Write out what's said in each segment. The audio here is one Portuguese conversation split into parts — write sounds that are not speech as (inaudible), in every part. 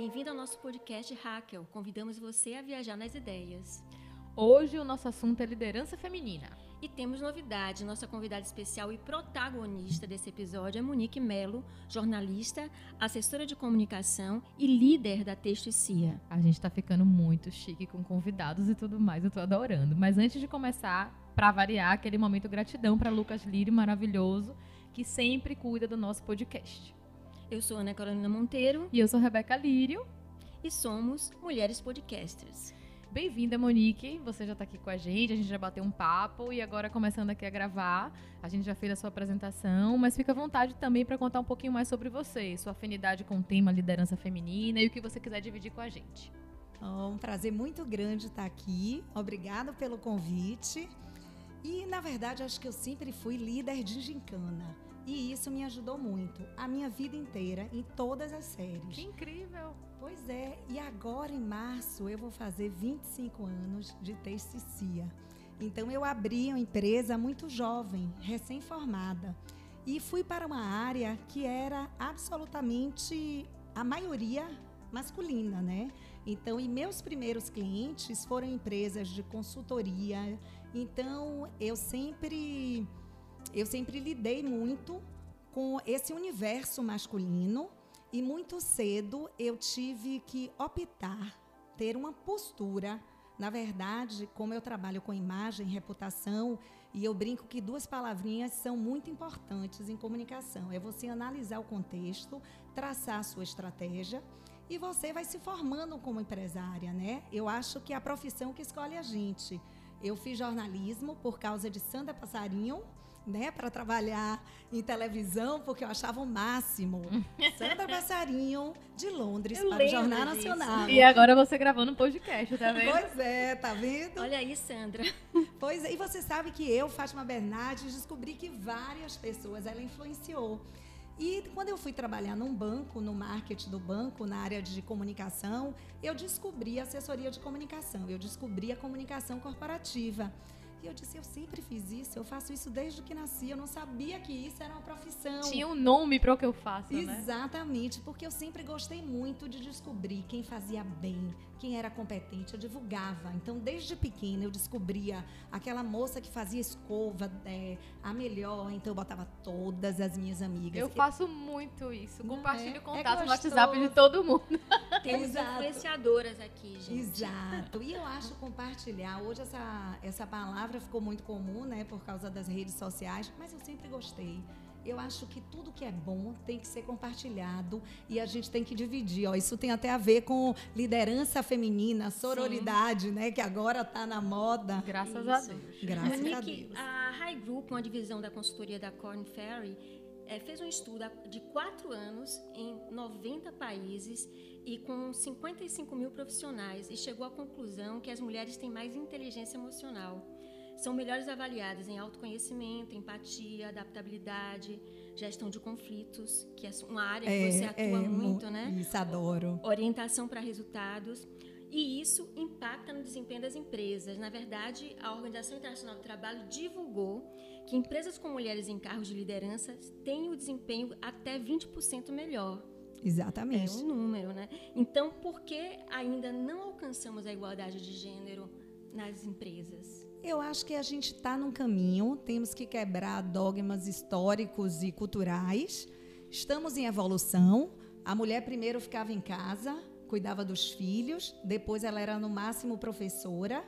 Bem-vindo ao nosso podcast Hackel. Convidamos você a viajar nas ideias. Hoje o nosso assunto é liderança feminina. E temos novidade. Nossa convidada especial e protagonista desse episódio é Monique Melo, jornalista, assessora de comunicação e líder da Texto e Cia. A gente tá ficando muito chique com convidados e tudo mais, eu tô adorando. Mas antes de começar, para variar, aquele momento gratidão para Lucas Lírio, maravilhoso, que sempre cuida do nosso podcast. Eu sou Ana Carolina Monteiro. E eu sou Rebeca Lírio. E somos Mulheres Podcasters. Bem-vinda, Monique. Você já está aqui com a gente, a gente já bateu um papo e agora começando aqui a gravar. A gente já fez a sua apresentação, mas fica à vontade também para contar um pouquinho mais sobre você, sua afinidade com o tema liderança feminina e o que você quiser dividir com a gente. Oh, um prazer muito grande estar aqui. Obrigada pelo convite. E, na verdade, acho que eu sempre fui líder de gincana. E isso me ajudou muito, a minha vida inteira, em todas as séries. Que incrível! Pois é, e agora em março eu vou fazer 25 anos de testicia. Então eu abri uma empresa muito jovem, recém-formada, e fui para uma área que era absolutamente a maioria masculina, né? Então, e meus primeiros clientes foram empresas de consultoria. Então, eu sempre eu sempre lidei muito com esse universo masculino e muito cedo eu tive que optar, ter uma postura. Na verdade, como eu trabalho com imagem, reputação, e eu brinco que duas palavrinhas são muito importantes em comunicação. É você analisar o contexto, traçar a sua estratégia e você vai se formando como empresária, né? Eu acho que é a profissão que escolhe a gente. Eu fiz jornalismo por causa de Sandra Passarinho, né, para trabalhar em televisão, porque eu achava o máximo. (laughs) Sandra Passarinho, de Londres, eu para o Jornal disso. Nacional. E agora você gravando um podcast, tá vendo? Pois é, tá vendo? Olha aí, Sandra. Pois é, e você sabe que eu, Fátima Bernardes, descobri que várias pessoas ela influenciou. E quando eu fui trabalhar num banco, no marketing do banco, na área de comunicação, eu descobri a assessoria de comunicação, eu descobri a comunicação corporativa. E eu disse, eu sempre fiz isso, eu faço isso desde que nasci, eu não sabia que isso era uma profissão. Tinha um nome para o que eu faço, né? Exatamente, porque eu sempre gostei muito de descobrir quem fazia bem, quem era competente, eu divulgava. Então, desde pequena, eu descobria aquela moça que fazia escova, é, a melhor, então eu botava todas as minhas amigas. Eu faço muito isso, compartilho é, contato é no WhatsApp de todo mundo. (laughs) Temos influenciadoras aqui, gente. Exato, e eu acho compartilhar, hoje essa, essa palavra palavra ficou muito comum, né, por causa das redes sociais, mas eu sempre gostei. Eu acho que tudo que é bom tem que ser compartilhado e a gente tem que dividir. Ó, isso tem até a ver com liderança feminina, sororidade, Sim. né? Que agora está na moda. Graças isso. a Deus. Graças Monique, a Deus. A High Group, uma divisão da consultoria da Corn Ferry, é, fez um estudo de quatro anos em 90 países e com 55 mil profissionais e chegou à conclusão que as mulheres têm mais inteligência emocional são melhores avaliadas em autoconhecimento, empatia, adaptabilidade, gestão de conflitos, que é uma área que é, você atua é, muito, né? Isso, adoro. Orientação para resultados. E isso impacta no desempenho das empresas. Na verdade, a Organização Internacional do Trabalho divulgou que empresas com mulheres em cargos de liderança têm o desempenho até 20% melhor. Exatamente. É um número, né? Então, por que ainda não alcançamos a igualdade de gênero nas empresas? Eu acho que a gente está num caminho, temos que quebrar dogmas históricos e culturais. Estamos em evolução. A mulher primeiro ficava em casa, cuidava dos filhos, depois ela era no máximo professora.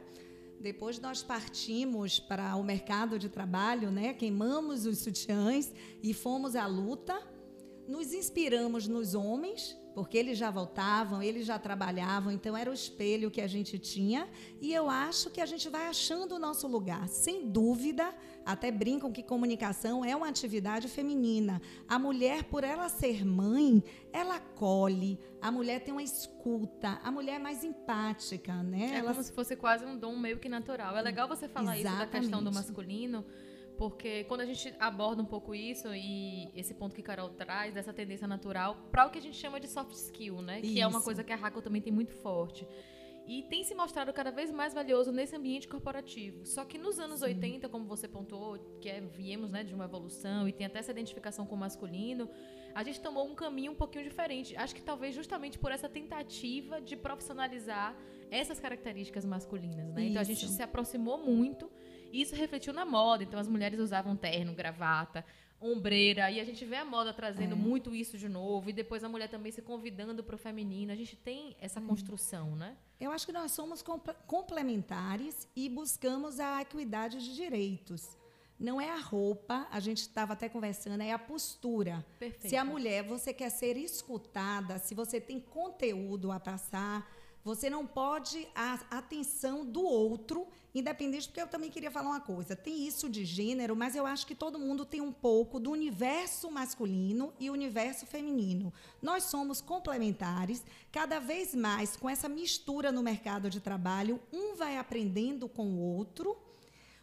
Depois nós partimos para o mercado de trabalho, né? Queimamos os sutiãs e fomos à luta. Nos inspiramos nos homens porque eles já voltavam, eles já trabalhavam, então era o espelho que a gente tinha. E eu acho que a gente vai achando o nosso lugar. Sem dúvida, até brincam que comunicação é uma atividade feminina. A mulher, por ela ser mãe, ela acolhe, a mulher tem uma escuta, a mulher é mais empática, né? É ela... como se fosse quase um dom meio que natural. É legal você falar Exatamente. isso da questão do masculino porque quando a gente aborda um pouco isso e esse ponto que Carol traz, dessa tendência natural, para o que a gente chama de soft skill, né? Isso. Que é uma coisa que a Raquel também tem muito forte. e tem se mostrado cada vez mais valioso nesse ambiente corporativo. Só que nos anos Sim. 80, como você pontuou, que é, viemos né, de uma evolução e tem até essa identificação com o masculino, a gente tomou um caminho um pouquinho diferente. Acho que talvez justamente por essa tentativa de profissionalizar essas características masculinas. Né? Então a gente se aproximou muito e isso refletiu na moda. Então as mulheres usavam terno, gravata, ombreira, e a gente vê a moda trazendo é. muito isso de novo, e depois a mulher também se convidando para o feminino. A gente tem essa é. construção, né? Eu acho que nós somos complementares e buscamos a equidade de direitos. Não é a roupa, a gente estava até conversando, é a postura. Perfeito. Se a mulher, você quer ser escutada, se você tem conteúdo a passar, você não pode a atenção do outro, independente, porque eu também queria falar uma coisa. Tem isso de gênero, mas eu acho que todo mundo tem um pouco do universo masculino e universo feminino. Nós somos complementares, cada vez mais com essa mistura no mercado de trabalho, um vai aprendendo com o outro.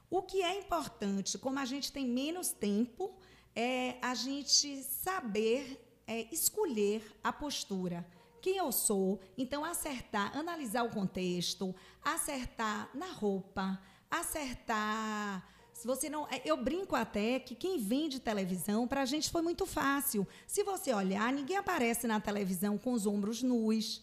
O que é importante, como a gente tem menos tempo, é a gente saber é, escolher a postura quem eu sou, então acertar, analisar o contexto, acertar na roupa, acertar. Se você não, é, eu brinco até que quem vende televisão para a gente foi muito fácil. Se você olhar, ninguém aparece na televisão com os ombros nus.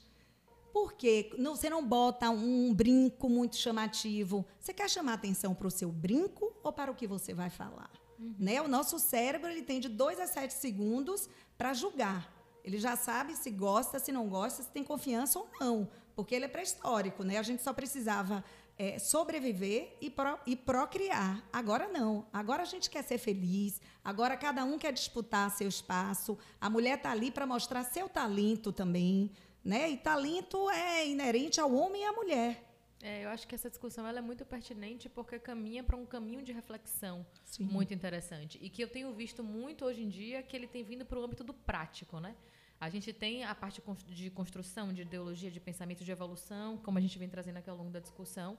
Por quê? Você não bota um brinco muito chamativo. Você quer chamar atenção para o seu brinco ou para o que você vai falar? Uhum. Né? O nosso cérebro ele tem de 2 a 7 segundos para julgar. Ele já sabe se gosta, se não gosta, se tem confiança ou não, porque ele é pré-histórico, né? A gente só precisava é, sobreviver e, pro, e procriar. Agora não. Agora a gente quer ser feliz. Agora cada um quer disputar seu espaço. A mulher está ali para mostrar seu talento também, né? E talento é inerente ao homem e à mulher. É, eu acho que essa discussão ela é muito pertinente porque caminha para um caminho de reflexão Sim. muito interessante e que eu tenho visto muito hoje em dia que ele tem vindo para o âmbito do prático, né? A gente tem a parte de construção, de ideologia, de pensamento, de evolução, como a gente vem trazendo aqui ao longo da discussão.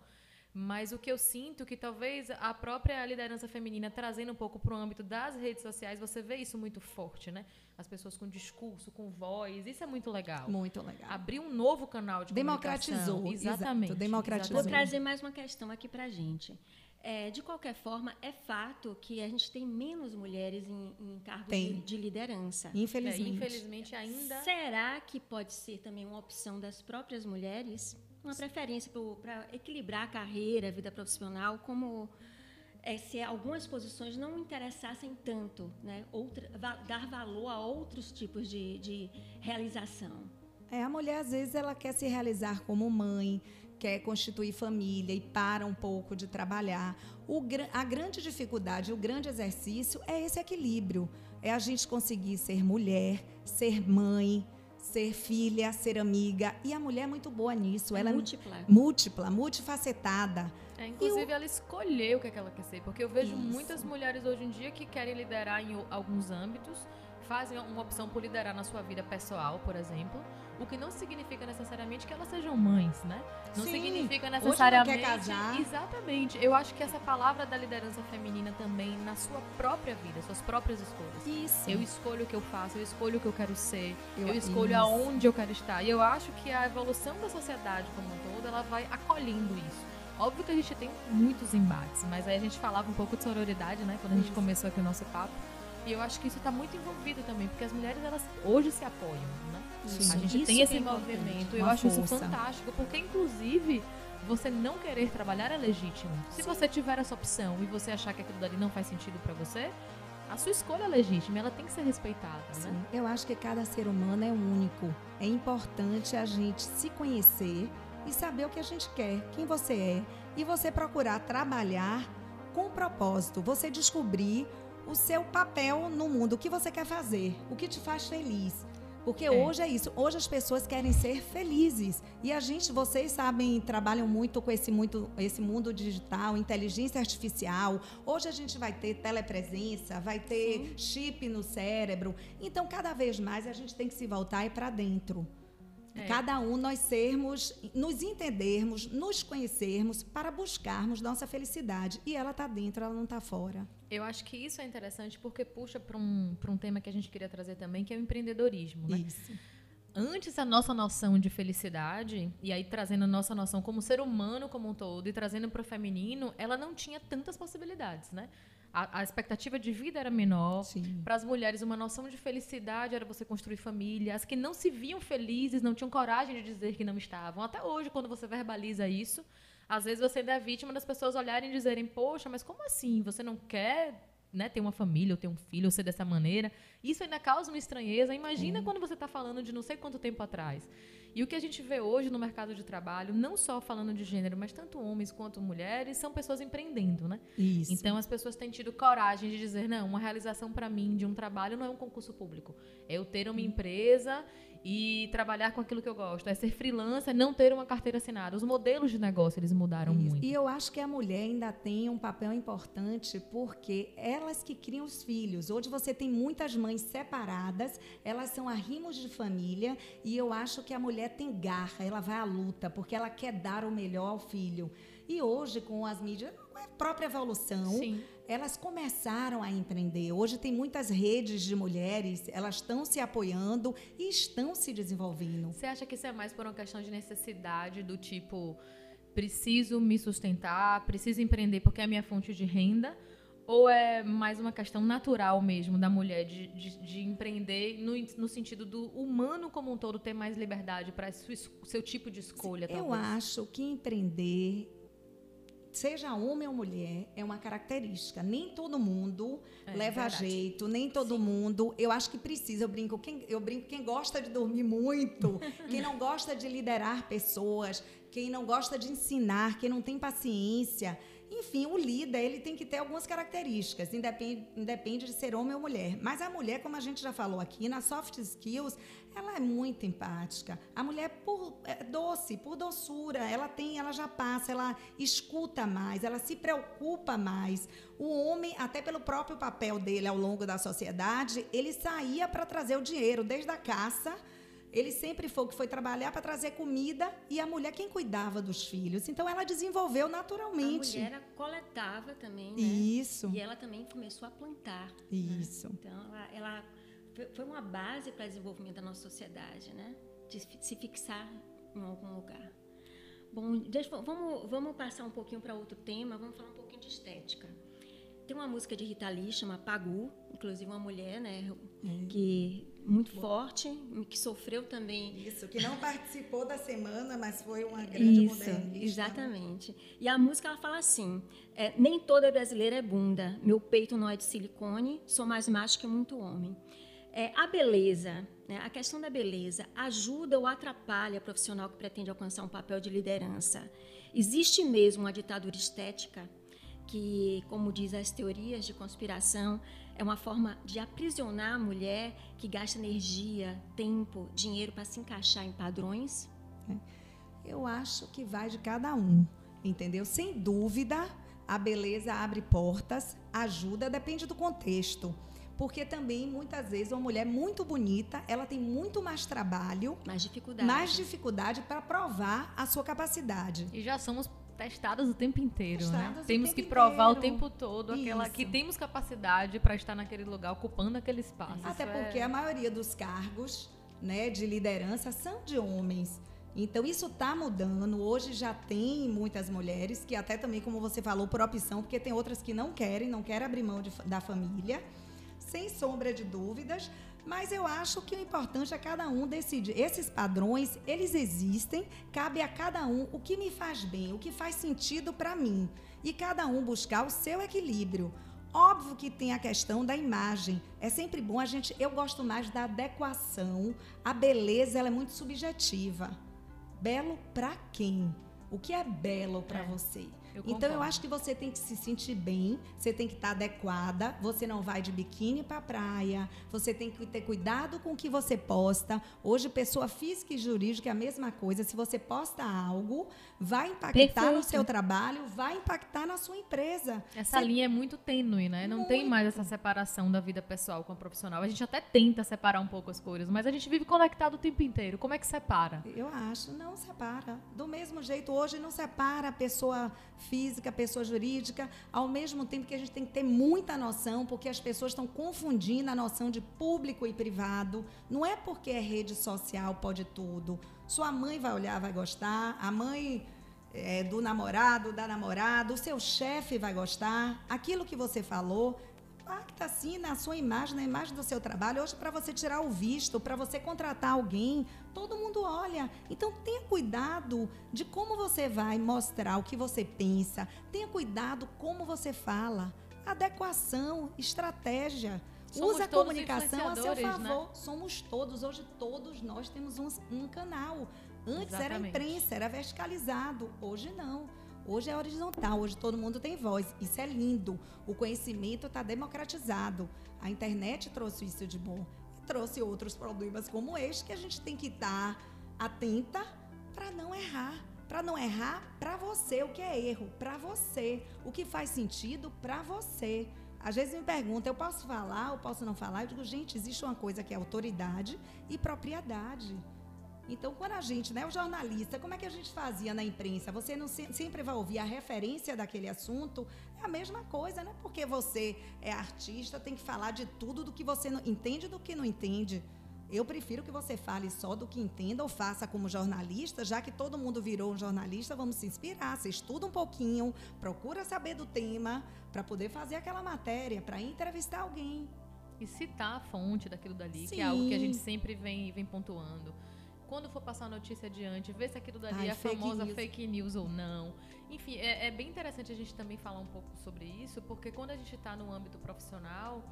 Mas o que eu sinto é que talvez a própria liderança feminina trazendo um pouco para o âmbito das redes sociais, você vê isso muito forte, né? As pessoas com discurso, com voz, isso é muito legal. Muito legal. Abrir um novo canal de Democratizou, comunicação. Exatamente. Exato, democratizou. Vou trazer mais uma questão aqui para a gente. É, de qualquer forma, é fato que a gente tem menos mulheres em, em cargos de, de, liderança. Infelizmente. É, infelizmente ainda. Será que pode ser também uma opção das próprias mulheres? Uma preferência para equilibrar a carreira, a vida profissional, como é, se algumas posições não interessassem tanto, né? Outra, va, dar valor a outros tipos de, de realização. É, a mulher, às vezes, ela quer se realizar como mãe, quer constituir família e para um pouco de trabalhar. O, a grande dificuldade, o grande exercício é esse equilíbrio. É a gente conseguir ser mulher, ser mãe, ser filha, ser amiga. E a mulher é muito boa nisso. Ela múltipla. é múltipla, multifacetada. É, inclusive, ela escolheu o que, é que ela quer ser. Porque eu vejo Isso. muitas mulheres hoje em dia que querem liderar em alguns âmbitos, fazem uma opção por liderar na sua vida pessoal, por exemplo o que não significa necessariamente que elas sejam mães, né? Não Sim. significa necessariamente. Hoje não quer casar. Exatamente. Eu acho que essa palavra da liderança feminina também na sua própria vida, suas próprias escolhas. Isso. Eu escolho o que eu faço, eu escolho o que eu quero ser, eu, eu escolho isso. aonde eu quero estar. E eu acho que a evolução da sociedade como um todo, ela vai acolhendo isso. Óbvio que a gente tem muitos embates, mas aí a gente falava um pouco de sororidade, né? Quando a gente começou aqui o nosso papo. E eu acho que isso está muito envolvido também, porque as mulheres elas hoje se apoiam, né? Sim. A gente tem esse é movimento. Eu acho força. isso fantástico, porque inclusive você não querer trabalhar é legítimo. Se Sim. você tiver essa opção e você achar que aquilo dali não faz sentido para você, a sua escolha é legítima, ela tem que ser respeitada, né? Sim. né? Eu acho que cada ser humano é único. É importante a gente se conhecer e saber o que a gente quer, quem você é, e você procurar trabalhar com propósito, você descobrir o seu papel no mundo, o que você quer fazer, o que te faz feliz. Porque é. hoje é isso. Hoje as pessoas querem ser felizes. E a gente, vocês sabem, trabalham muito com esse, muito, esse mundo digital, inteligência artificial. Hoje a gente vai ter telepresença, vai ter Sim. chip no cérebro. Então, cada vez mais a gente tem que se voltar para dentro. É. Cada um nós sermos, nos entendermos, nos conhecermos para buscarmos nossa felicidade. E ela está dentro, ela não está fora. Eu acho que isso é interessante porque puxa para um, um tema que a gente queria trazer também, que é o empreendedorismo. Né? Isso. antes a nossa noção de felicidade, e aí trazendo a nossa noção como ser humano como um todo e trazendo para o feminino, ela não tinha tantas possibilidades, né? A, a expectativa de vida era menor. Para as mulheres, uma noção de felicidade era você construir família. As que não se viam felizes, não tinham coragem de dizer que não estavam. Até hoje, quando você verbaliza isso, às vezes você ainda é vítima das pessoas olharem e dizerem: Poxa, mas como assim? Você não quer né, ter uma família, ou ter um filho, ou ser dessa maneira. Isso ainda causa uma estranheza. Imagina quando você está falando de não sei quanto tempo atrás. E o que a gente vê hoje no mercado de trabalho, não só falando de gênero, mas tanto homens quanto mulheres, são pessoas empreendendo, né? Isso. Então as pessoas têm tido coragem de dizer, não, uma realização para mim de um trabalho não é um concurso público. É eu ter uma empresa e trabalhar com aquilo que eu gosto. É ser freelancer, não ter uma carteira assinada. Os modelos de negócio, eles mudaram Isso. muito. E eu acho que a mulher ainda tem um papel importante porque elas que criam os filhos. Hoje você tem muitas mães separadas, elas são arrimos de família e eu acho que a mulher tem garra, ela vai à luta porque ela quer dar o melhor ao filho. E hoje com as mídias, própria evolução, Sim elas começaram a empreender. Hoje tem muitas redes de mulheres, elas estão se apoiando e estão se desenvolvendo. Você acha que isso é mais por uma questão de necessidade do tipo preciso me sustentar, preciso empreender porque é a minha fonte de renda? Ou é mais uma questão natural mesmo da mulher de, de, de empreender no, no, sentido do humano como um todo ter mais liberdade para seu tipo de escolha? Eu talvez? acho que empreender seja homem ou mulher, é uma característica. Nem todo mundo é, leva verdade. jeito, nem todo Sim. mundo. Eu acho que precisa. Eu brinco, quem, eu brinco quem gosta de dormir muito, (laughs) quem não gosta de liderar pessoas, quem não gosta de ensinar, quem não tem paciência. Enfim, o líder ele tem que ter algumas características, independe, independe de ser homem ou mulher. Mas a mulher, como a gente já falou aqui, na soft skills, ela é muito empática. A mulher por é doce, por doçura, ela tem, ela já passa, ela escuta mais, ela se preocupa mais. O homem, até pelo próprio papel dele ao longo da sociedade, ele saía para trazer o dinheiro desde a caça ele sempre foi que foi trabalhar para trazer comida e a mulher quem cuidava dos filhos. Então ela desenvolveu naturalmente. A mulher coletava também, né? Isso. E ela também começou a plantar. Né? Isso. Né? Então ela, ela, foi uma base para o desenvolvimento da nossa sociedade, né? De se fixar em algum lugar. Bom, vamos, vamos passar um pouquinho para outro tema, vamos falar um pouquinho de estética. Tem uma música de Rita Lee, chama Pagu, inclusive uma mulher, né, é. que muito Bom. forte, que sofreu também. Isso, que não participou da semana, mas foi uma grande Isso, modernista. Exatamente. E a música ela fala assim: é, nem toda brasileira é bunda, meu peito não é de silicone, sou mais macho que muito homem. É, a beleza, né, a questão da beleza, ajuda ou atrapalha a profissional que pretende alcançar um papel de liderança? Existe mesmo uma ditadura estética? que, como diz as teorias de conspiração, é uma forma de aprisionar a mulher que gasta energia, tempo, dinheiro para se encaixar em padrões? É. Eu acho que vai de cada um, entendeu? Sem dúvida, a beleza abre portas, ajuda, depende do contexto. Porque também, muitas vezes, uma mulher muito bonita, ela tem muito mais trabalho, mais dificuldade, mais dificuldade para provar a sua capacidade. E já somos testadas o tempo inteiro, né? testadas né? Temos que provar inteiro. o tempo todo aquela que temos capacidade para estar naquele lugar, ocupando aquele espaço. Até isso porque é... a maioria dos cargos, né, de liderança são de homens. Então isso está mudando. Hoje já tem muitas mulheres que até também, como você falou, por opção, porque tem outras que não querem, não querem abrir mão de, da família, sem sombra de dúvidas. Mas eu acho que o importante é cada um decidir. Esses padrões, eles existem, cabe a cada um o que me faz bem, o que faz sentido para mim. E cada um buscar o seu equilíbrio. Óbvio que tem a questão da imagem. É sempre bom a gente. Eu gosto mais da adequação. A beleza ela é muito subjetiva. Belo para quem? O que é belo para é. você? Eu então eu acho que você tem que se sentir bem, você tem que estar tá adequada, você não vai de biquíni para praia, você tem que ter cuidado com o que você posta. Hoje pessoa física e jurídica é a mesma coisa. Se você posta algo, vai impactar Perfeito. no seu trabalho, vai impactar na sua empresa. Essa você... linha é muito tênue, né? Não muito. tem mais essa separação da vida pessoal com a profissional. A gente até tenta separar um pouco as coisas, mas a gente vive conectado o tempo inteiro. Como é que separa? Eu acho, não separa. Do mesmo jeito, hoje não separa a pessoa física, pessoa jurídica, ao mesmo tempo que a gente tem que ter muita noção, porque as pessoas estão confundindo a noção de público e privado. Não é porque é rede social pode tudo. Sua mãe vai olhar, vai gostar, a mãe é, do namorado, da namorada, o seu chefe vai gostar, aquilo que você falou impacta assim na sua imagem, na imagem do seu trabalho. Hoje, para você tirar o visto, para você contratar alguém, todo mundo olha. Então, tenha cuidado de como você vai mostrar o que você pensa. Tenha cuidado como você fala. Adequação, estratégia. Somos Use a comunicação a seu né? favor. Né? Somos todos. Hoje, todos nós temos um, um canal. Antes Exatamente. era imprensa, era verticalizado. Hoje, não. Hoje é horizontal, hoje todo mundo tem voz. Isso é lindo. O conhecimento está democratizado. A internet trouxe isso de bom. E trouxe outros problemas como este que a gente tem que estar atenta para não errar. Para não errar para você o que é erro, para você. O que faz sentido para você. Às vezes me perguntam, eu posso falar ou posso não falar? Eu digo, gente, existe uma coisa que é autoridade e propriedade. Então, quando a gente, né, o jornalista, como é que a gente fazia na imprensa? Você não se, sempre vai ouvir a referência daquele assunto. É a mesma coisa, não é porque você é artista, tem que falar de tudo do que você não, entende do que não entende. Eu prefiro que você fale só do que entenda ou faça como jornalista, já que todo mundo virou um jornalista, vamos se inspirar. Você estuda um pouquinho, procura saber do tema para poder fazer aquela matéria, para entrevistar alguém. E citar a fonte daquilo dali, Sim. que é algo que a gente sempre vem, vem pontuando quando for passar a notícia adiante, ver se aquilo dali Ai, é fake famosa news. fake news ou não. Enfim, é, é, bem interessante a gente também falar um pouco sobre isso, porque quando a gente está no âmbito profissional,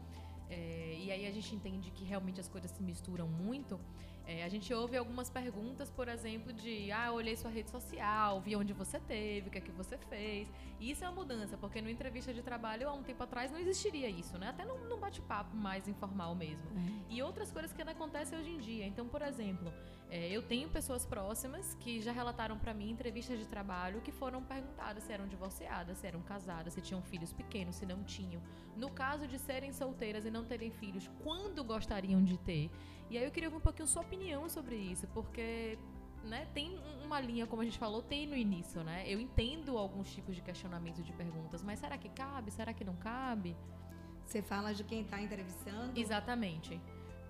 é, e aí a gente entende que realmente as coisas se misturam muito, é, a gente ouve algumas perguntas, por exemplo, de ah, olhei sua rede social, vi onde você teve, o que é que você fez. E isso é uma mudança, porque no entrevista de trabalho, há um tempo atrás, não existiria isso, né? Até num, bate-papo mais informal mesmo. É. E outras coisas que acontecem hoje em dia. Então, por exemplo, é, eu tenho pessoas próximas que já relataram para mim entrevistas de trabalho que foram perguntadas se eram divorciadas, se eram casadas, se tinham filhos pequenos, se não tinham. No caso de serem solteiras e não terem filhos, quando gostariam de ter? E aí eu queria ouvir um pouquinho sua opinião sobre isso, porque né, tem uma linha, como a gente falou, tem no início, né? Eu entendo alguns tipos de questionamento de perguntas, mas será que cabe? Será que não cabe? Você fala de quem está entrevistando? Exatamente.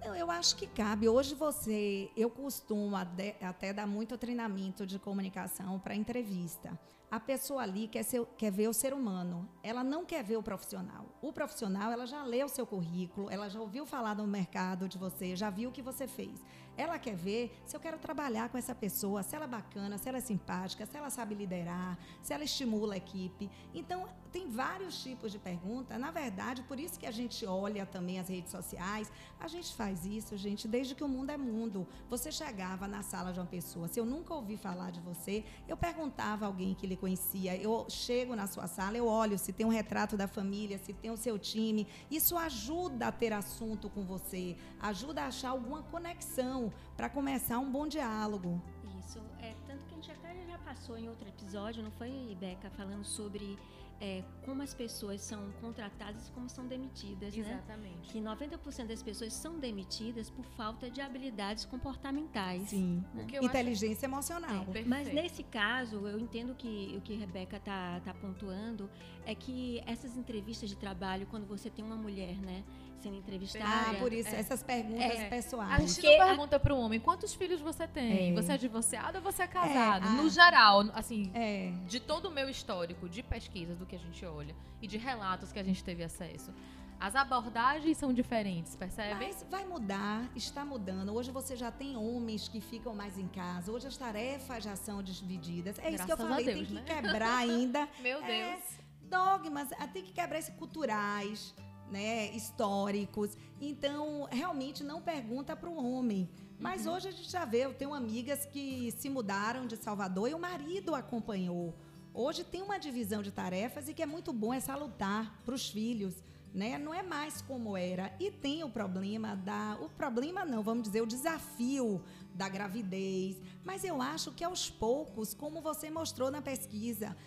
Não, eu acho que cabe. Hoje você, eu costumo até dar muito treinamento de comunicação para entrevista a pessoa ali quer, ser, quer ver o ser humano, ela não quer ver o profissional. O profissional, ela já leu o seu currículo, ela já ouviu falar no mercado de você, já viu o que você fez. Ela quer ver se eu quero trabalhar com essa pessoa, se ela é bacana, se ela é simpática, se ela sabe liderar, se ela estimula a equipe. Então, tem vários tipos de pergunta. Na verdade, por isso que a gente olha também as redes sociais. A gente faz isso, gente, desde que o mundo é mundo. Você chegava na sala de uma pessoa, se eu nunca ouvi falar de você, eu perguntava a alguém que lhe conhecia. Eu chego na sua sala, eu olho se tem um retrato da família, se tem o seu time. Isso ajuda a ter assunto com você, ajuda a achar alguma conexão para começar um bom diálogo. Isso, é tanto que a gente até já passou em outro episódio, não foi, Beca, falando sobre é, como as pessoas são contratadas e como são demitidas, né? Exatamente. né? Que 90% das pessoas são demitidas por falta de habilidades comportamentais. Sim. Né? Inteligência acho... emocional. É, mas nesse caso, eu entendo que o que a Rebeca está tá pontuando é que essas entrevistas de trabalho, quando você tem uma mulher, né? Sendo entrevistada. Ah, por isso, é. essas perguntas é. pessoais. A gente Porque não pergunta para o homem quantos filhos você tem. É. Você é divorciado ou você é casado? É, no geral, assim, é. de todo o meu histórico de pesquisas do que a gente olha e de relatos que a gente teve acesso. As abordagens são diferentes, percebe? Mas vai mudar, está mudando. Hoje você já tem homens que ficam mais em casa. Hoje as tarefas já são divididas. É Graças isso que eu falei, Deus, tem que né? quebrar ainda. (laughs) Meu Deus. dogmas, tem que quebrar esses culturais né, históricos. Então, realmente não pergunta para o homem. Mas uhum. hoje a gente já vê, eu tenho amigas que se mudaram de Salvador e o marido acompanhou. Hoje tem uma divisão de tarefas e que é muito bom é salutar para os filhos. Né? Não é mais como era. E tem o problema da. O problema não, vamos dizer, o desafio da gravidez. Mas eu acho que aos poucos, como você mostrou na pesquisa,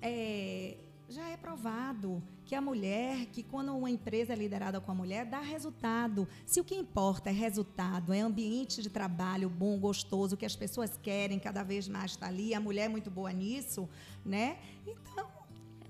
é, já é provado que a mulher, que quando uma empresa é liderada com a mulher, dá resultado. Se o que importa é resultado, é ambiente de trabalho bom, gostoso, que as pessoas querem cada vez mais estar ali, a mulher é muito boa nisso, né? Então,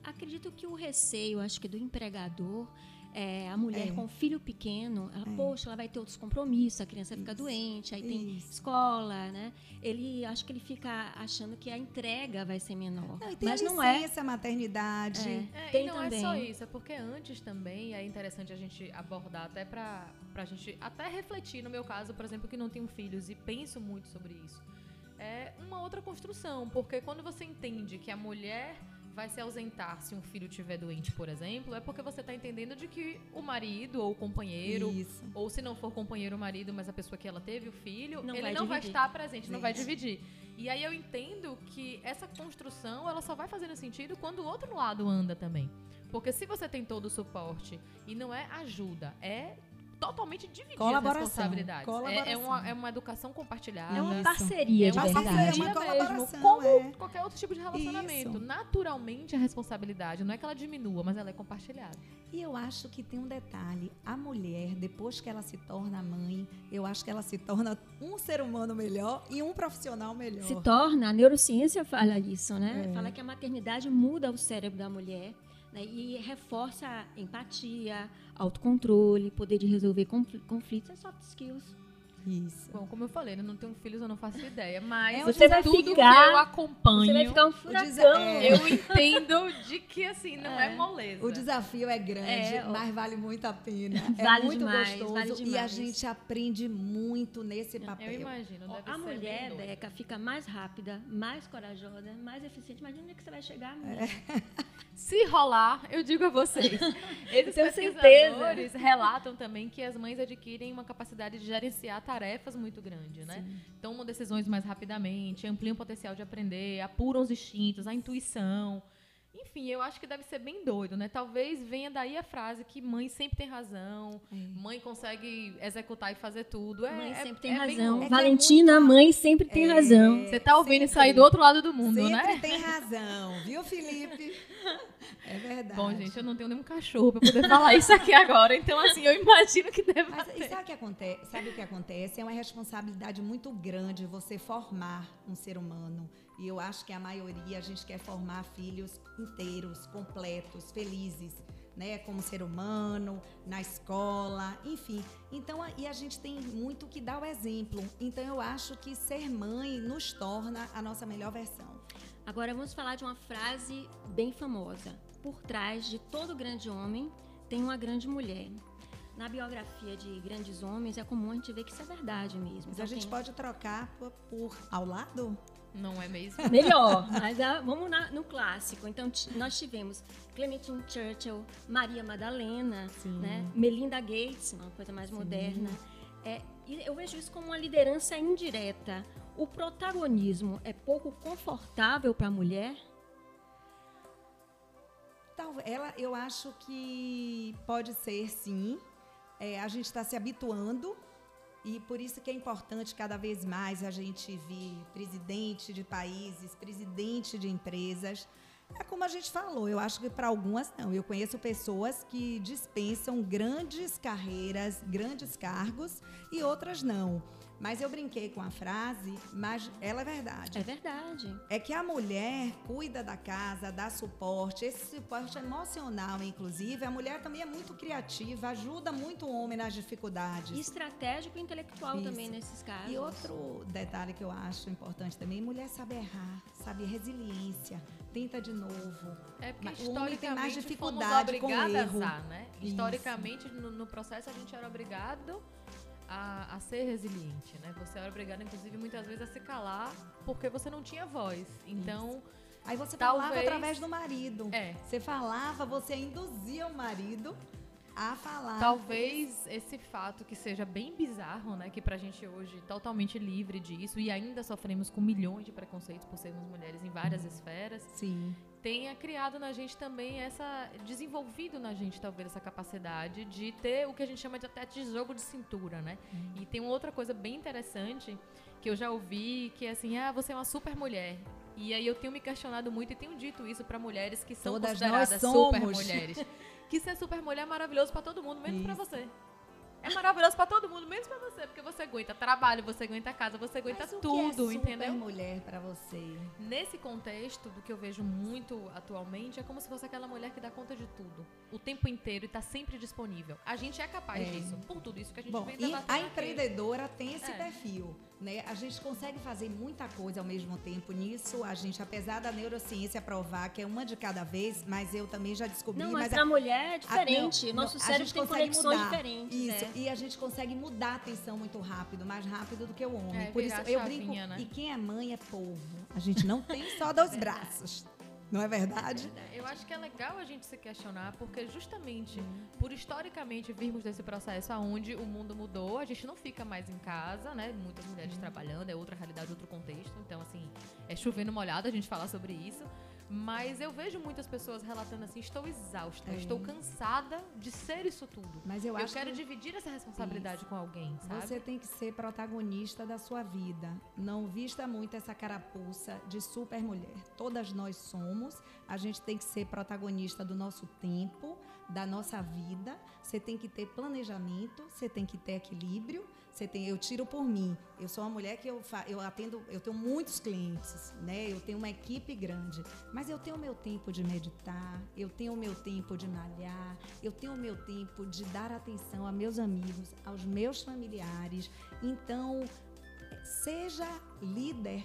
Acredito que o receio, acho que do empregador, é, a mulher É. com filho pequeno, ela, É. poxa, ela vai ter outros compromissos, a criança fica Isso. doente, aí tem Isso. escola, né? Ele, acho que ele fica achando que a entrega vai ser menor. Não, e tem mas a não é. licença, maternidade. É. É, Tem e não também. é só isso, é porque antes também é interessante a gente abordar até pra, pra gente até refletir, no meu caso, por exemplo, que não tenho filhos e penso muito sobre isso. É uma outra construção, porque quando você entende que a mulher vai se ausentar se um filho estiver doente, por exemplo, é porque você está entendendo de que o marido ou o companheiro Isso. ou se não for companheiro ou marido, mas a pessoa que ela teve o filho, Não ele vai não vai dividir. estar presente, não vai dividir. E aí eu entendo que essa construção, ela só vai fazendo sentido quando o outro lado anda também. Porque se você tem todo o suporte e não é ajuda, é totalmente dividir as Colaboração, responsabilidades. É, é, colaboração. uma, é uma educação compartilhada. É uma Isso. parceria É uma parceria, verdade. é uma parceria mesmo, colaboração, como é. qualquer outro tipo de relacionamento. Isso. Naturalmente a responsabilidade, não é que ela diminua, mas ela é compartilhada. E eu acho que tem um detalhe: a mulher, depois que ela se torna mãe, eu acho que ela se torna um ser humano melhor e um profissional melhor. Se torna, a neurociência fala isso, né? É. Fala que a maternidade muda o cérebro da mulher né? e reforça a empatia, autocontrole, poder de resolver confl- conflitos, é soft skills. Isso. Bom, como eu falei, eu não tenho filhos, eu não faço ideia, mas É, é, você vai tudo ficar- que eu acompanho, Você vai ficar um desa- furacão. é. eu entendo de que assim, não é, É. moleza. O desafio é grande, É, mas vale muito a pena. Vale é muito demais, gostoso vale e a gente aprende muito nesse papel. Eu imagino, Ó, a mulher. Beca, fica mais rápida, mais corajosa, mais eficiente. Imagina onde é que você vai chegar, É. mulher. Se rolar, eu digo a vocês. (laughs) Esses Tenho pesquisadores relatam também que as mães adquirem uma capacidade de gerenciar tarefas muito grande, né? Tomam decisões mais rapidamente, ampliam o potencial de aprender, apuram os instintos, a intuição. Enfim, eu acho que deve ser bem doido, né? Talvez venha daí a frase que mãe sempre tem razão, É. mãe consegue executar e fazer tudo. É, Mãe é- sempre tem é bem razão. É é Valentina, muito- mãe sempre tem É. razão. Você tá ouvindo isso aí sempre. do outro lado do mundo, Sempre né? (laughs) tem razão, viu, Felipe? É verdade. Bom, gente, eu não tenho nenhum cachorro pra poder falar isso aqui agora, então assim, eu imagino que deve Mas ter. e sabe o que acontece? Sabe o que acontece? É uma responsabilidade muito grande você formar um ser humano. E eu acho que a maioria a gente quer formar filhos inteiros, completos, felizes, né? Como ser humano, na escola, enfim. Então, a- e a gente tem muito que dar o exemplo. Então, eu acho que ser mãe nos torna a nossa melhor versão. Agora vamos falar de uma frase bem famosa. Por trás de todo grande homem tem uma grande mulher. Na biografia de grandes homens é comum a gente ver que isso é verdade mesmo. Mas Então, a gente tem- pode trocar por, por ao lado? Não é mesmo? (laughs) Melhor, mas ah, vamos na- no clássico. Então, nós tivemos Clementine Churchill, Maria Madalena, Sim. né? Melinda Gates, uma coisa mais moderna. É, e eu vejo isso como uma liderança indireta. O protagonismo é pouco confortável para a mulher? Talvez, ela, eu acho que pode ser sim. É, a gente está se habituando e por isso que é importante cada vez mais a gente vir presidente de países, presidente de empresas. É como a gente falou, eu acho que para algumas não. Eu conheço pessoas que dispensam grandes carreiras, grandes cargos e outras não. Mas eu brinquei com a frase, mas ela é verdade. É verdade. É que a mulher cuida da casa, dá suporte, esse suporte emocional, inclusive. A mulher também é muito criativa, ajuda muito o homem nas dificuldades. E estratégico e intelectual Isso. também nesses casos. E outro detalhe que eu acho importante também, mulher sabe errar, sabe resiliência, tenta de novo. É porque Mas o homem tem mais dificuldade fomos com erro. a, né? Historicamente, no, no processo, a gente era obrigado a, a ser resiliente, né? Você era obrigado, inclusive, muitas vezes a se calar porque você não tinha voz. Então, Aí você Talvez- falava através do marido. é. Você falava, você induzia o marido a falar. Talvez esse fato que seja bem bizarro, né? Que pra gente hoje totalmente livre disso e ainda sofremos com milhões de preconceitos por sermos mulheres em várias esferas, Sim. Tenha criado na gente também essa. desenvolvido na gente, talvez, essa capacidade de ter o que a gente chama de até de jogo de cintura, né? E tem uma outra coisa bem interessante que eu já ouvi, que é assim, ah, você é uma super mulher. E aí eu tenho me questionado muito e tenho dito isso pra mulheres que são Todas consideradas super mulheres. Que ser super mulher é maravilhoso pra todo mundo, menos Isso. você. É maravilhoso pra todo mundo, menos pra você, porque você aguenta trabalho, você aguenta casa, você aguenta tudo, é entendeu? mulher para você. Nesse contexto, do que eu vejo muito atualmente, é como se fosse aquela mulher que dá conta de tudo. O tempo inteiro e tá sempre disponível. A gente é capaz É. disso, por tudo isso que a gente Bom, vem e a empreendedora tem esse É. perfil, né? A gente consegue fazer muita coisa ao mesmo tempo nisso. A gente, apesar da neurociência provar que é uma de cada vez, mas eu também já descobri, Não, mas, mas pra mulher é a- diferente. não, Nosso não, a cérebro gente tem consegue conexões mudar. diferentes. Isso, é. e a gente consegue mudar a atenção muito rápido, mais rápido do que o homem. É, Por isso a eu brinco, né? e quem é mãe é povo. A gente não tem só dois braços. (laughs) Não é verdade? Eu acho que é legal a gente se questionar, porque justamente Uhum. por historicamente virmos desse processo aonde o mundo mudou, a gente não fica mais em casa, né? Muitas mulheres Uhum. trabalhando, é outra realidade, outro contexto. Então, assim, é chovendo molhado a gente falar sobre isso. Mas eu vejo muitas pessoas relatando assim: estou exausta, É. estou cansada de ser isso tudo. Mas eu, Eu, acho quero que dividir essa responsabilidade com alguém, sabe? Você tem que ser protagonista da sua vida. Não vista muito essa carapuça de super mulher. Todas nós somos. A gente tem que ser protagonista do nosso tempo, da nossa vida. Você tem que ter planejamento, você tem que ter equilíbrio. Você tem, eu tiro por mim. Eu sou uma mulher que eu, eu atendo, eu tenho muitos clientes, né? Eu tenho uma equipe grande, mas eu tenho o meu tempo de meditar, eu tenho o meu tempo de malhar, eu tenho o meu tempo de dar atenção a meus amigos, aos meus familiares. Então, seja líder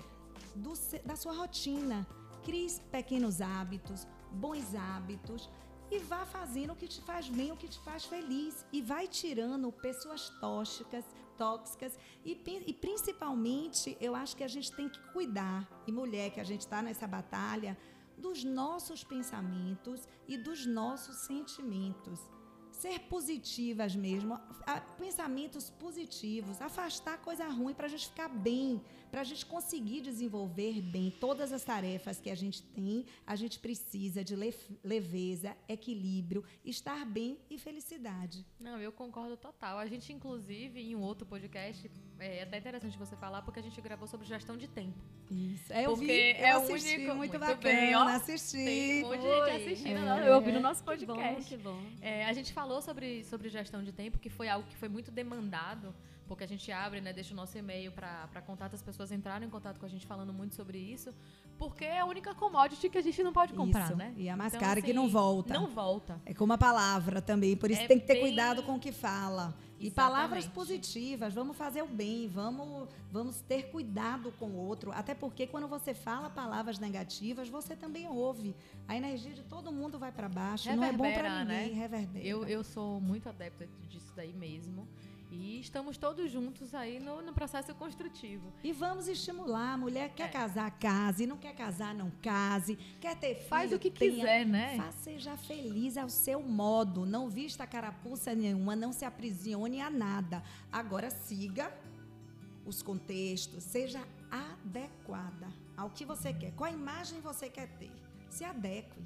do da sua rotina. Crie pequenos hábitos, bons hábitos e vá fazendo o que te faz bem, o que te faz feliz. E vai tirando pessoas tóxicas, tóxicas. E, e principalmente eu acho que a gente tem que cuidar, e mulher que a gente está nessa batalha, dos nossos pensamentos e dos nossos sentimentos ser positivas mesmo, a- pensamentos positivos, afastar coisa ruim para a gente ficar bem, para a gente conseguir desenvolver bem todas as tarefas que a gente tem. A gente precisa de leveza, equilíbrio, estar bem e felicidade. Não, eu concordo total. A gente, inclusive, em um outro podcast, é até interessante você falar, porque a gente gravou sobre gestão de tempo. Isso. É, eu vi, é eu o assisti, único- muito, muito bacana, bem, ó. assisti. Tem um monte de gente assistindo, É. eu ouvi no nosso Que bom, podcast. que bom. É, a gente falou sobre, sobre gestão de tempo, que foi algo que foi muito demandado, porque a gente abre, né, deixa o nosso e-mail para contato, as pessoas entraram em contato com a gente falando muito sobre isso, porque é a única commodity que a gente não pode comprar, Isso. né? E a mais Então, cara que assim, não volta. Não volta. É como a palavra também, por isso É tem que ter bem- cuidado com o que fala. E Exatamente. palavras positivas, vamos fazer o bem, vamos, vamos ter cuidado com o outro. Até porque quando você fala palavras negativas, você também ouve. A energia de todo mundo vai para baixo, não é bom Reverbera, para ninguém, né? reverbera. Eu, eu sou muito adepta disso daí mesmo. E estamos todos juntos aí no, no processo construtivo. E vamos estimular. A mulher quer É. casar, case. Não quer casar, não case. Quer ter filho, Faz o que tenha. quiser, né? Faça, seja feliz ao seu modo. Não vista carapuça nenhuma, não se aprisione a nada. Agora siga os contextos, seja adequada ao que você quer. Qual imagem você quer ter? Se adeque.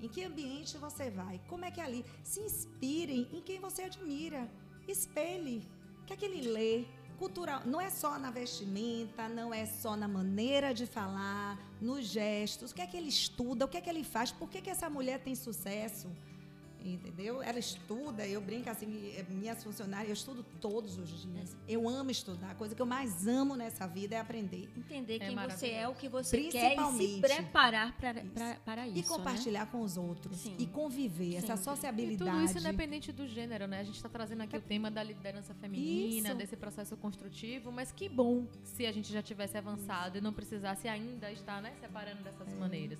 Em que ambiente você vai? Como é que é ali? Se inspire em quem você admira. Espelhe. O que é que ele lê? Cultural. Não é só na vestimenta, não é só na maneira de falar, nos gestos. O que é que ele estuda? O que é que ele faz? Por que, que essa mulher tem sucesso? Entendeu? Ela estuda, eu brinco assim, é, minhas funcionárias, eu estudo todos os dias. Eu amo estudar. A coisa que eu mais amo nessa vida é aprender. Entender É quem você é, o que você quer e se preparar pra- Isso. pra- para isso. E compartilhar com os outros. Sim. E conviver, essa Sim. E sociabilidade. tudo isso independente do gênero, né? A gente está trazendo aqui o tema da liderança feminina, Isso. desse processo construtivo, mas que bom se a gente já tivesse avançado e não precisasse ainda estar, né, separando dessas É. maneiras.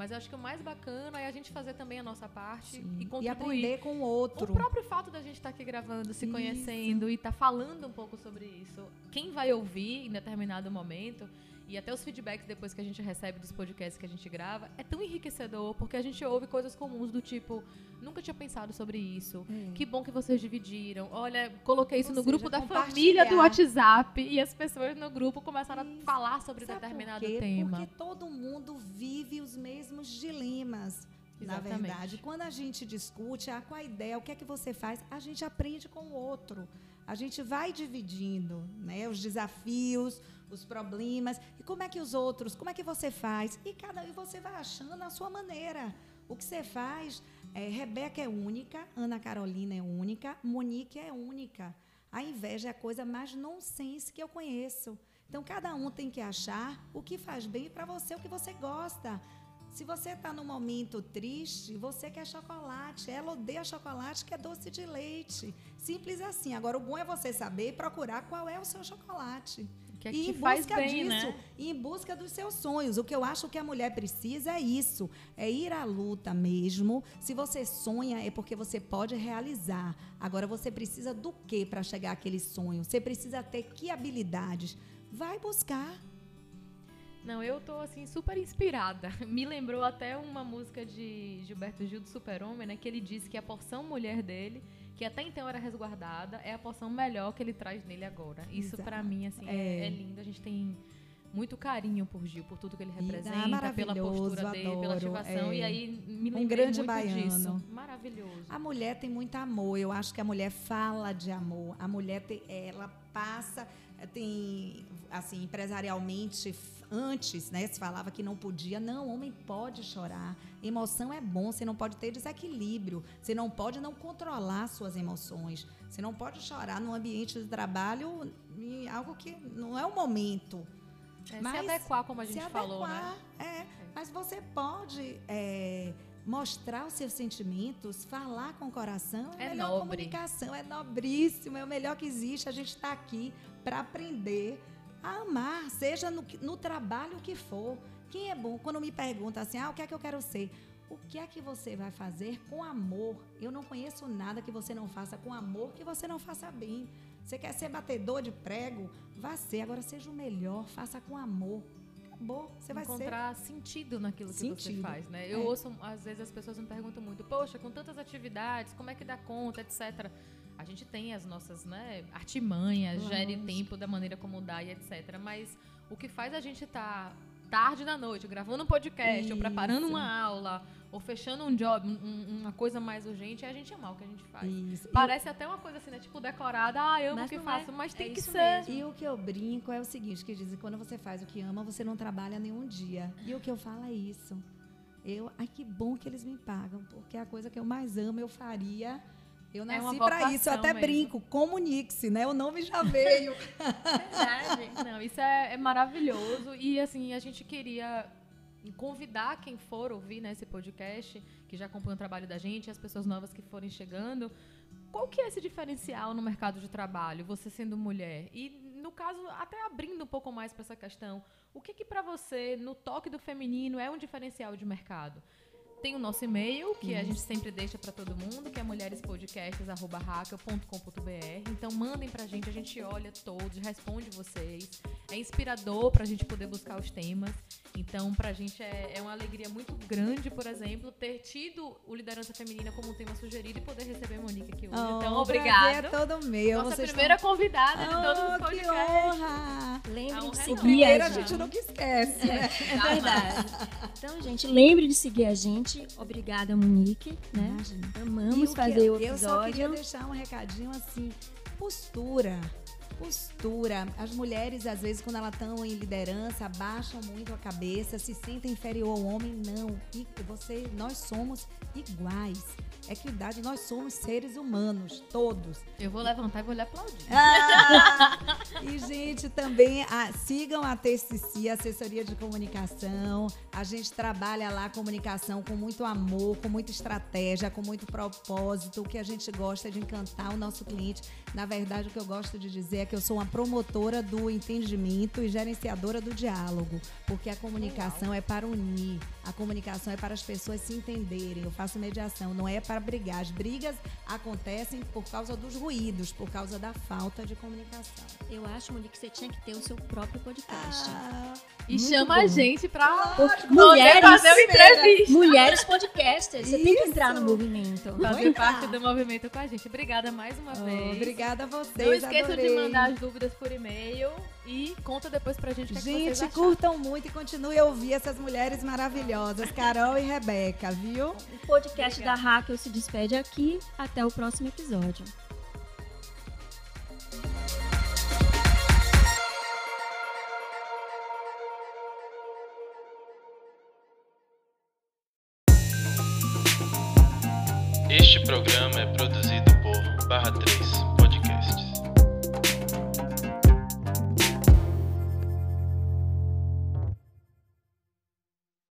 Mas eu acho que o mais bacana é a gente fazer também a nossa parte Sim. e E contribuir. aprender com o outro. O próprio fato da gente estar aqui gravando, se Isso. conhecendo e estar falando um pouco sobre isso, quem vai ouvir em determinado momento e até os feedbacks depois que a gente recebe dos podcasts que a gente grava, é tão enriquecedor porque a gente ouve coisas comuns do tipo, nunca tinha pensado sobre isso. É. Que bom que vocês dividiram. Olha, coloquei isso Ou no seja, grupo da família do WhatsApp e as pessoas no grupo começaram a Isso. falar sobre Sabe determinado por quê? tema. Porque todo mundo vive os mesmos dilemas. Na Exatamente. verdade, quando a gente discute ah, qual a ideia, o que é que você faz, a gente aprende com o outro. A gente vai dividindo né, os desafios, os problemas, e como é que os outros, como é que você faz. E cada e você vai achando a sua maneira. O que você faz, é, Rebeca é única, Ana Carolina é única, Monique é única. A inveja é a coisa mais nonsense que eu conheço. Então, cada um tem que achar o que faz bem para você, o que você gosta. Se você está num momento triste, você quer chocolate. Ela odeia chocolate, que é doce de leite. Simples assim. Agora, o bom é você saber e procurar qual é o seu chocolate. Que é e que em te faz busca bem, disso, né? e em busca dos seus sonhos. O que eu acho que a mulher precisa é isso, é ir à luta mesmo. Se você sonha é porque você pode realizar. Agora você precisa do que para chegar àquele sonho? Você precisa ter que habilidades? Vai buscar. Não, eu tô assim super inspirada. (laughs) Me lembrou até uma música de Gilberto Gil do Super-Homem, né, que ele disse que a porção mulher dele, que até então era resguardada, é a porção melhor que ele traz nele agora. Isso pra mim assim É. é. é lindo. A gente tem muito carinho por Gil, por tudo que ele E- ah, representa, pela postura dele, pela adoro, ativação. é. E aí me Um lembrei grande muito baiano. disso. Maravilhoso. A mulher tem muito amor. Eu acho que a mulher fala de amor. A mulher tem, ela passa, tem assim empresarialmente antes, né? Se falava que não podia. Não, homem pode chorar. Emoção é bom. Você não pode ter desequilíbrio. Você não pode não controlar suas emoções. Você não pode chorar no ambiente de trabalho em algo que não é o momento. É, Mas se adequar, como a gente se falou, adequar, né? é. Mas você pode é, mostrar os seus sentimentos, falar com o coração. É, a É melhor nobre. comunicação, é nobríssimo, é o melhor que existe. A gente está aqui para aprender a amar, seja no, no trabalho que for. Quem é bom? Quando me pergunta assim, ah, o que é que eu quero ser? O que é que você vai fazer com amor? Eu não conheço nada que você não faça com amor que você não faça bem. Você quer ser batedor de prego? Vá ser. Agora seja o melhor, faça com amor. Acabou. Você vai ser. encontrar sentido naquilo que você Sentido. faz, né? Eu É. ouço, às vezes as pessoas me perguntam muito, poxa, com tantas atividades, como é que dá conta, etc. A gente tem as nossas, né, artimanhas, gere Lógico. tempo da maneira como dá e etc. Mas o que faz a gente estar tarde da noite, gravando um podcast, ou preparando Isso. uma aula, ou fechando um job, um- um- uma coisa mais urgente, é a gente amar o que a gente faz. Isso. Parece até uma coisa assim, né? Tipo, decorada, ah, eu amo o que não faço, é. mas tem É que isso ser. mesmo. E o que eu brinco é o seguinte, que dizem, quando você faz o que ama, você não trabalha nenhum dia. E o que eu falo é isso. Eu, ai, que bom que eles me pagam, porque a coisa que eu mais amo, eu faria. Eu É nasci para isso, eu até mesmo. brinco, comunique-se, né? O nome já veio. (laughs) Verdade. Não, isso é, é maravilhoso. E assim, a gente queria convidar quem for ouvir né, esse podcast, que já acompanha o trabalho da gente, as pessoas novas que forem chegando. Qual que é esse diferencial no mercado de trabalho, você sendo mulher? E, no caso, até abrindo um pouco mais para essa questão, o que que para você, no toque do feminino, é um diferencial de mercado? Tem o nosso e-mail, que a gente sempre deixa para todo mundo, que é mulherespodcasts.com.br. Então mandem pra gente, a gente olha todos, responde vocês. É inspirador pra gente poder buscar os temas. Então, pra gente é, é uma alegria muito grande, por exemplo, ter tido o Liderança Feminina como um tema sugerido e poder receber a Monique aqui hoje. então, Oh, obrigada. prazer É todo meu. Nossa Vocês primeira convidada de estão... todos os Oh, que podcasts. honra! Lembre A de é seguir nossa. Primeiro a a gente gente. nunca esquece, né? É verdade. Então, gente, lembre de seguir a gente. Obrigada, Monique. Né? Imagina. Amamos o que- fazer o Eu só queria episódio. deixar um recadinho assim: postura. Postura. As mulheres, às vezes, quando elas estão em liderança, abaixam muito a cabeça, se sentem inferior ao homem. Não. E você, nós somos iguais. Equidade, nós somos seres humanos, todos. Eu vou levantar e vou lhe aplaudir. Ah! (laughs) e, gente, também ah, sigam a TCC, Assessoria de Comunicação. A gente trabalha lá a comunicação com muito amor, com muita estratégia, com muito propósito. O que a gente gosta é de encantar o nosso cliente. Na verdade, o que eu gosto de dizer é que eu sou uma promotora do entendimento e gerenciadora do diálogo. Porque a comunicação é para unir, a comunicação é para as pessoas se entenderem. Eu faço mediação, não é para brigar. As brigas acontecem por causa dos ruídos, por causa da falta de comunicação. Eu acho, Monique, que você tinha que ter o seu próprio podcast. Ah, E chama bom. a gente poder mulheres, fazer uma entrevista. mulheres podcasters. Você tem que entrar no Isso. movimento. Fazer parte do movimento com a gente. Obrigada mais uma oh, vez. obrigada a vocês. Não esqueça de adorei. Mandar as dúvidas por e-mail e conta depois pra gente o que, é que vocês Gente, acharam. curtam muito e continuem a ouvir essas mulheres maravilhosas, Carol e Rebeca, viu? O podcast da Raquel se despede aqui. Até o próximo episódio.